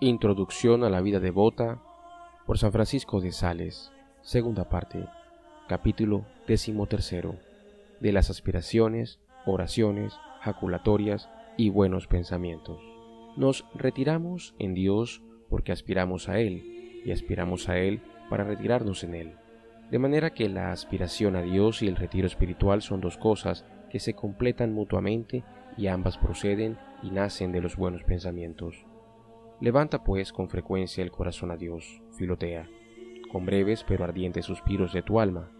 Introducción a la vida devota por San Francisco de Sales, segunda parte, capítulo decimotercero, de las aspiraciones, oraciones, jaculatorias y buenos pensamientos. Nos retiramos en Dios porque aspiramos a Él, y aspiramos a Él para retirarnos en Él. De manera que la aspiración a Dios y el retiro espiritual son dos cosas que se completan mutuamente y ambas proceden y nacen de los buenos pensamientos. Levanta pues con frecuencia el corazón a Dios, Filotea, con breves pero ardientes suspiros de tu alma.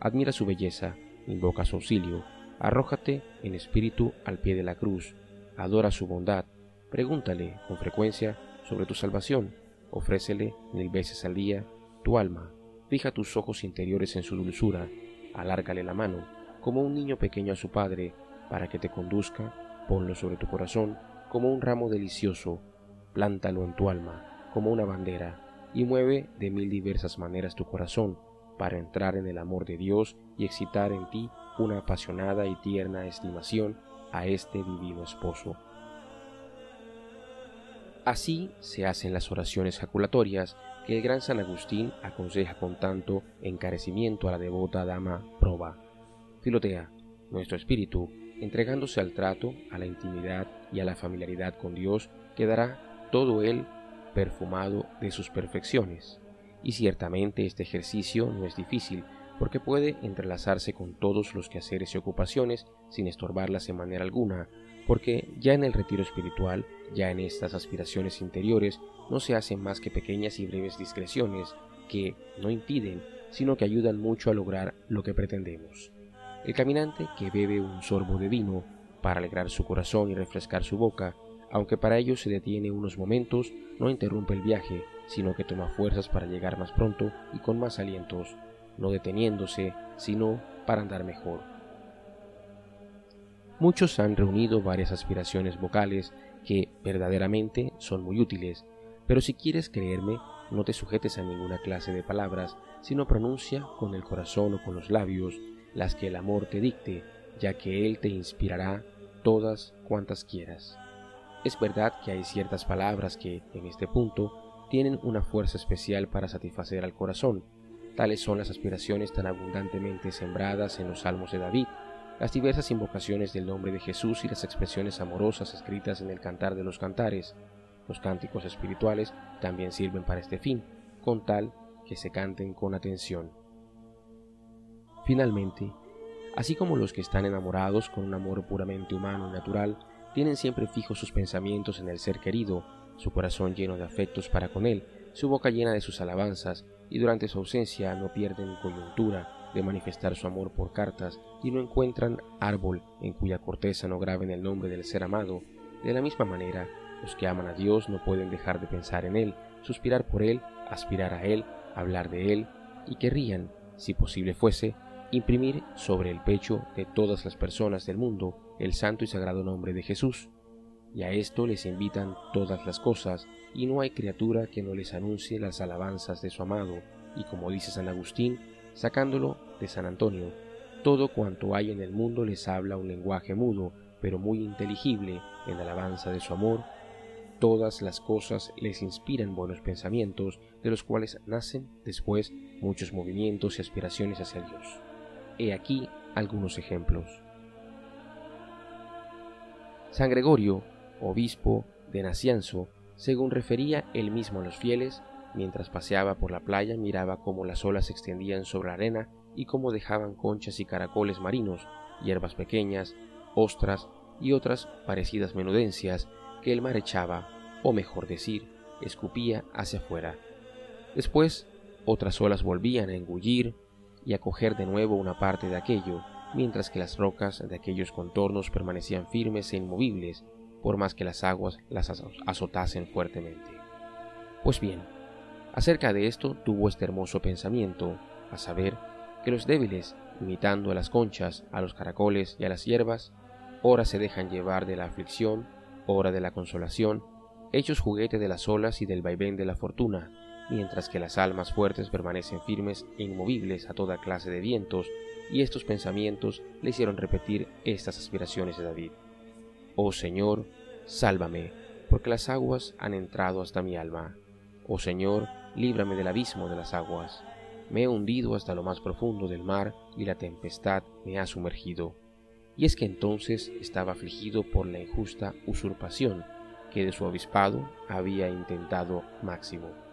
Admira su belleza, invoca su auxilio, arrójate en espíritu al pie de la cruz, adora su bondad, pregúntale con frecuencia sobre tu salvación, ofrécele mil veces al día tu alma, fija tus ojos interiores en su dulzura, alárgale la mano, como un niño pequeño a su padre, para que te conduzca, ponlo sobre tu corazón, como un ramo delicioso, plántalo en tu alma como una bandera y mueve de mil diversas maneras tu corazón para entrar en el amor de Dios y excitar en ti una apasionada y tierna estimación a este divino esposo. Así se hacen las oraciones jaculatorias que el gran San Agustín aconseja con tanto encarecimiento a la devota dama Proba. Filotea, nuestro espíritu, entregándose al trato, a la intimidad y a la familiaridad con Dios, quedará todo él perfumado de sus perfecciones. Y ciertamente este ejercicio no es difícil, porque puede entrelazarse con todos los quehaceres y ocupaciones sin estorbarlas de manera alguna, porque ya en el retiro espiritual, ya en estas aspiraciones interiores, no se hacen más que pequeñas y breves discreciones que no impiden, sino que ayudan mucho a lograr lo que pretendemos. El caminante que bebe un sorbo de vino para alegrar su corazón y refrescar su boca, aunque para ello se detiene unos momentos, no interrumpe el viaje, sino que toma fuerzas para llegar más pronto y con más alientos, no deteniéndose, sino para andar mejor. Muchos han reunido varias aspiraciones vocales que verdaderamente son muy útiles, pero si quieres creerme, no te sujetes a ninguna clase de palabras, sino pronuncia con el corazón o con los labios las que el amor te dicte, ya que él te inspirará todas cuantas quieras. Es verdad que hay ciertas palabras que, en este punto, tienen una fuerza especial para satisfacer al corazón. Tales son las aspiraciones tan abundantemente sembradas en los salmos de David, las diversas invocaciones del nombre de Jesús y las expresiones amorosas escritas en el Cantar de los Cantares. Los cánticos espirituales también sirven para este fin, con tal que se canten con atención. Finalmente, así como los que están enamorados con un amor puramente humano y natural, tienen siempre fijos sus pensamientos en el ser querido, su corazón lleno de afectos para con él, su boca llena de sus alabanzas, y durante su ausencia no pierden coyuntura de manifestar su amor por cartas y no encuentran árbol en cuya corteza no graben el nombre del ser amado. De la misma manera, los que aman a Dios no pueden dejar de pensar en Él, suspirar por Él, aspirar a Él, hablar de Él, y querrían, si posible fuese, imprimir sobre el pecho de todas las personas del mundo el santo y sagrado nombre de Jesús, y a esto les invitan todas las cosas, y no hay criatura que no les anuncie las alabanzas de su amado, y como dice San Agustín, sacándolo de San Antonio, todo cuanto hay en el mundo les habla un lenguaje mudo, pero muy inteligible en alabanza de su amor, todas las cosas les inspiran buenos pensamientos, de los cuales nacen después muchos movimientos y aspiraciones hacia Dios. He aquí algunos ejemplos. San Gregorio, obispo de Nacianzo, según refería él mismo a los fieles, mientras paseaba por la playa miraba cómo las olas se extendían sobre la arena y cómo dejaban conchas y caracoles marinos, hierbas pequeñas, ostras y otras parecidas menudencias que el mar echaba, o mejor decir, escupía hacia afuera. Después, otras olas volvían a engullir y a coger de nuevo una parte de aquello, mientras que las rocas de aquellos contornos permanecían firmes e inmovibles, por más que las aguas las azotasen fuertemente. Pues bien, acerca de esto tuvo este hermoso pensamiento, a saber, que los débiles, imitando a las conchas, a los caracoles y a las hierbas, ora se dejan llevar de la aflicción, ora de la consolación, hechos juguete de las olas y del vaivén de la fortuna, mientras que las almas fuertes permanecen firmes e inmovibles a toda clase de vientos, y estos pensamientos le hicieron repetir estas aspiraciones de David. Oh Señor, sálvame, porque las aguas han entrado hasta mi alma. Oh Señor, líbrame del abismo de las aguas. Me he hundido hasta lo más profundo del mar y la tempestad me ha sumergido. Y es que entonces estaba afligido por la injusta usurpación que de su obispado había intentado Máximo.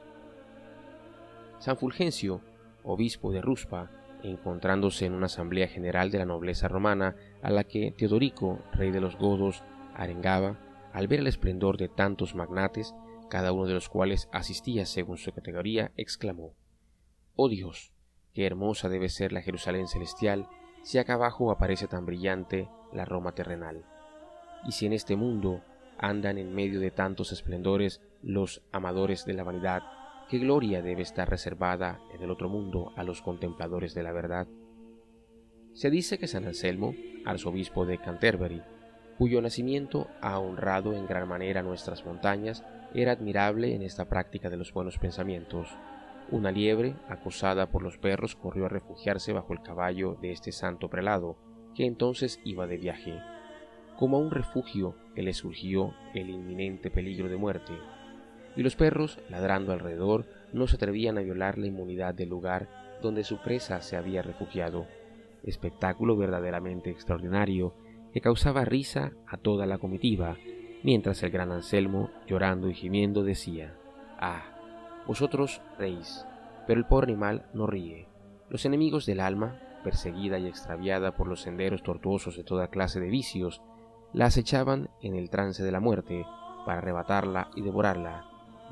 San Fulgencio, obispo de Ruspa, encontrándose en una asamblea general de la nobleza romana a la que Teodorico, rey de los godos, arengaba, al ver el esplendor de tantos magnates, cada uno de los cuales asistía según su categoría, exclamó Oh Dios, qué hermosa debe ser la Jerusalén celestial si acá abajo aparece tan brillante la Roma terrenal. Y si en este mundo andan en medio de tantos esplendores los amadores de la vanidad, qué gloria debe estar reservada en el otro mundo a los contempladores de la verdad. Se dice que San Anselmo, arzobispo de Canterbury, cuyo nacimiento ha honrado en gran manera nuestras montañas, era admirable en esta práctica de los buenos pensamientos. Una liebre, acosada por los perros, corrió a refugiarse bajo el caballo de este santo prelado, que entonces iba de viaje. Como a un refugio que le surgió el inminente peligro de muerte, y los perros, ladrando alrededor, no se atrevían a violar la inmunidad del lugar donde su presa se había refugiado, espectáculo verdaderamente extraordinario que causaba risa a toda la comitiva, mientras el gran Anselmo, llorando y gimiendo, decía, Ah, vosotros reís, pero el pobre animal no ríe. Los enemigos del alma, perseguida y extraviada por los senderos tortuosos de toda clase de vicios, la acechaban en el trance de la muerte para arrebatarla y devorarla,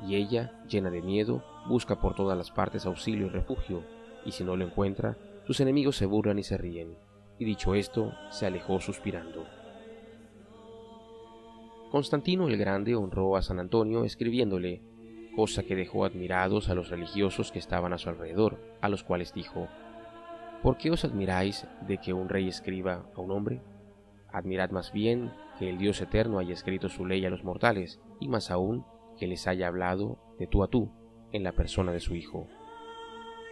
y ella, llena de miedo, busca por todas las partes auxilio y refugio, y si no lo encuentra, sus enemigos se burlan y se ríen, y dicho esto, se alejó suspirando. Constantino el Grande honró a San Antonio escribiéndole, cosa que dejó admirados a los religiosos que estaban a su alrededor, a los cuales dijo, ¿Por qué os admiráis de que un rey escriba a un hombre? Admirad más bien que el Dios eterno haya escrito su ley a los mortales, y más aún que les haya hablado de tú a tú en la persona de su Hijo.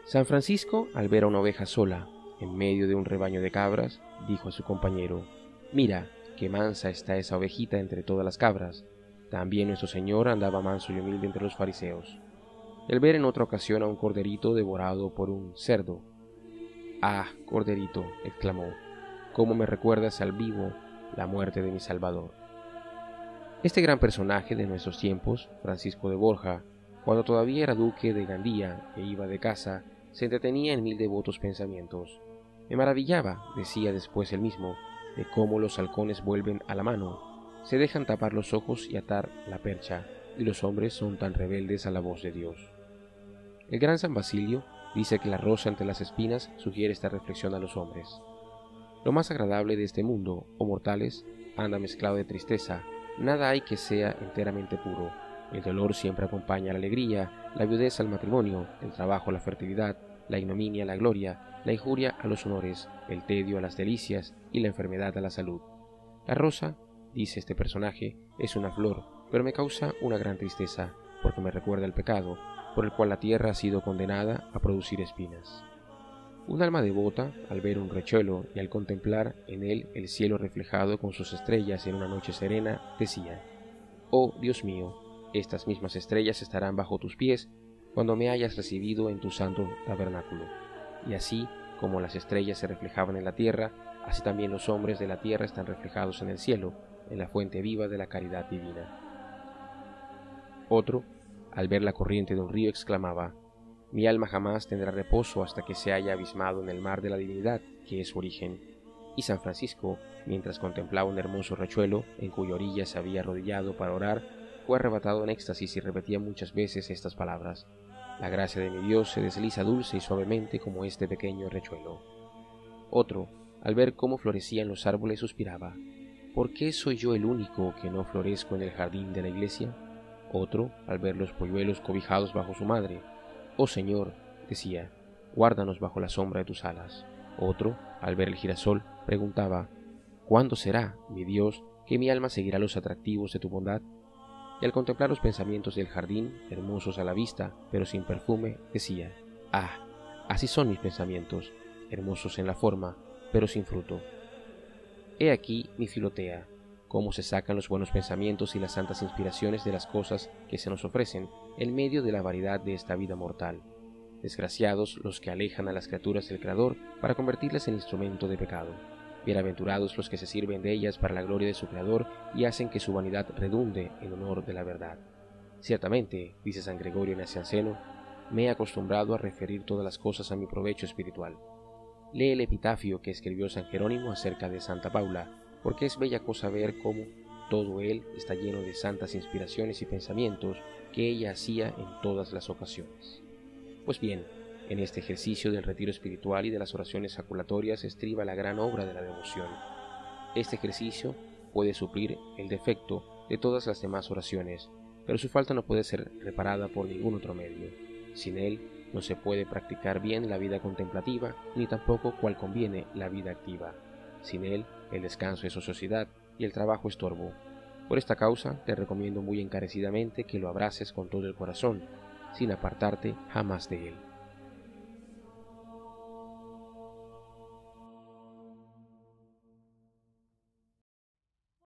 San Francisco, al ver a una oveja sola en medio de un rebaño de cabras, dijo a su compañero, Mira, qué mansa está esa ovejita entre todas las cabras. También nuestro Señor andaba manso y humilde entre los fariseos. El ver en otra ocasión a un corderito devorado por un cerdo. Ah, corderito, exclamó, ¿cómo me recuerdas al vivo la muerte de mi Salvador? Este gran personaje de nuestros tiempos, Francisco de Borja, cuando todavía era duque de Gandía e iba de casa, se entretenía en mil devotos pensamientos. Me maravillaba, decía después él mismo, de cómo los halcones vuelven a la mano, se dejan tapar los ojos y atar la percha, y los hombres son tan rebeldes a la voz de Dios. El gran San Basilio dice que la rosa entre las espinas sugiere esta reflexión a los hombres. Lo más agradable de este mundo, oh mortales, anda mezclado de tristeza, Nada hay que sea enteramente puro. El dolor siempre acompaña a la alegría, la viudez al matrimonio, el trabajo a la fertilidad, la ignominia a la gloria, la injuria a los honores, el tedio a las delicias y la enfermedad a la salud. La rosa, dice este personaje, es una flor, pero me causa una gran tristeza, porque me recuerda el pecado, por el cual la tierra ha sido condenada a producir espinas. Un alma devota, al ver un rechuelo y al contemplar en él el cielo reflejado con sus estrellas en una noche serena, decía, Oh Dios mío, estas mismas estrellas estarán bajo tus pies cuando me hayas recibido en tu santo tabernáculo. Y así como las estrellas se reflejaban en la tierra, así también los hombres de la tierra están reflejados en el cielo, en la fuente viva de la caridad divina. Otro, al ver la corriente de un río, exclamaba, mi alma jamás tendrá reposo hasta que se haya abismado en el mar de la divinidad, que es su origen. Y San Francisco, mientras contemplaba un hermoso rechuelo, en cuya orilla se había arrodillado para orar, fue arrebatado en éxtasis y repetía muchas veces estas palabras. La gracia de mi Dios se desliza dulce y suavemente como este pequeño rechuelo. Otro, al ver cómo florecían los árboles, suspiraba. ¿Por qué soy yo el único que no florezco en el jardín de la iglesia? Otro, al ver los polluelos cobijados bajo su madre, Oh Señor, decía, guárdanos bajo la sombra de tus alas. Otro, al ver el girasol, preguntaba, ¿Cuándo será, mi Dios, que mi alma seguirá los atractivos de tu bondad? Y al contemplar los pensamientos del jardín, hermosos a la vista, pero sin perfume, decía, Ah, así son mis pensamientos, hermosos en la forma, pero sin fruto. He aquí mi filotea, cómo se sacan los buenos pensamientos y las santas inspiraciones de las cosas que se nos ofrecen en medio de la variedad de esta vida mortal. Desgraciados los que alejan a las criaturas del Creador para convertirlas en instrumento de pecado. Bienaventurados los que se sirven de ellas para la gloria de su Creador y hacen que su vanidad redunde en honor de la verdad. Ciertamente, dice San Gregorio Nacianceno, me he acostumbrado a referir todas las cosas a mi provecho espiritual. Lee el epitafio que escribió San Jerónimo acerca de Santa Paula, porque es bella cosa ver cómo todo él está lleno de santas inspiraciones y pensamientos que ella hacía en todas las ocasiones. Pues bien, en este ejercicio del retiro espiritual y de las oraciones jaculatorias estriba la gran obra de la devoción. Este ejercicio puede suplir el defecto de todas las demás oraciones, pero su falta no puede ser reparada por ningún otro medio. Sin él no se puede practicar bien la vida contemplativa, ni tampoco cual conviene la vida activa. Sin él, el descanso es ociosidad y el trabajo estorbo. Por esta causa, te recomiendo muy encarecidamente que lo abraces con todo el corazón, sin apartarte jamás de él.